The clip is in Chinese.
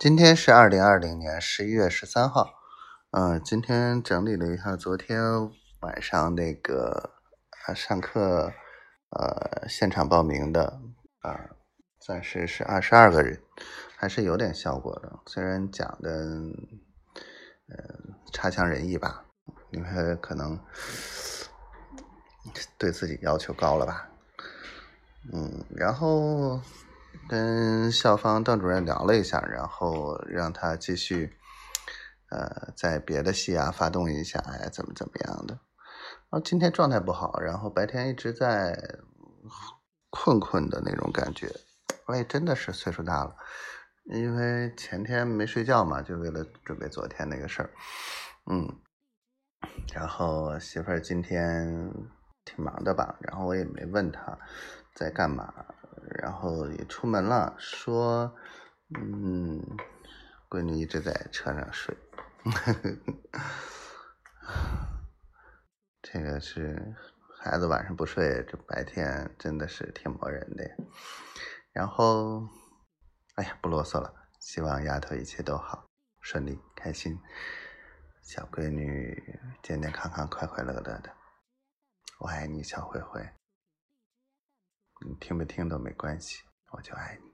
今天是二零二零年十一月十三号，嗯，今天整理了一下昨天晚上那个上课呃现场报名的啊，暂时是二十二个人，还是有点效果的，虽然讲的嗯差强人意吧，因为可能对自己要求高了吧，嗯，然后。跟校方邓主任聊了一下，然后让他继续，呃，在别的系啊发动一下，哎，怎么怎么样的。然后今天状态不好，然后白天一直在困困的那种感觉。哎，真的是岁数大了，因为前天没睡觉嘛，就为了准备昨天那个事儿。嗯，然后媳妇儿今天挺忙的吧，然后我也没问她在干嘛。然后也出门了，说，嗯，闺女一直在车上睡，这个是孩子晚上不睡，这白天真的是挺磨人的。然后，哎呀，不啰嗦了，希望丫头一切都好，顺利开心，小闺女健健康康、快快乐乐的，我爱你，小灰灰。你听不听都没关系，我就爱你。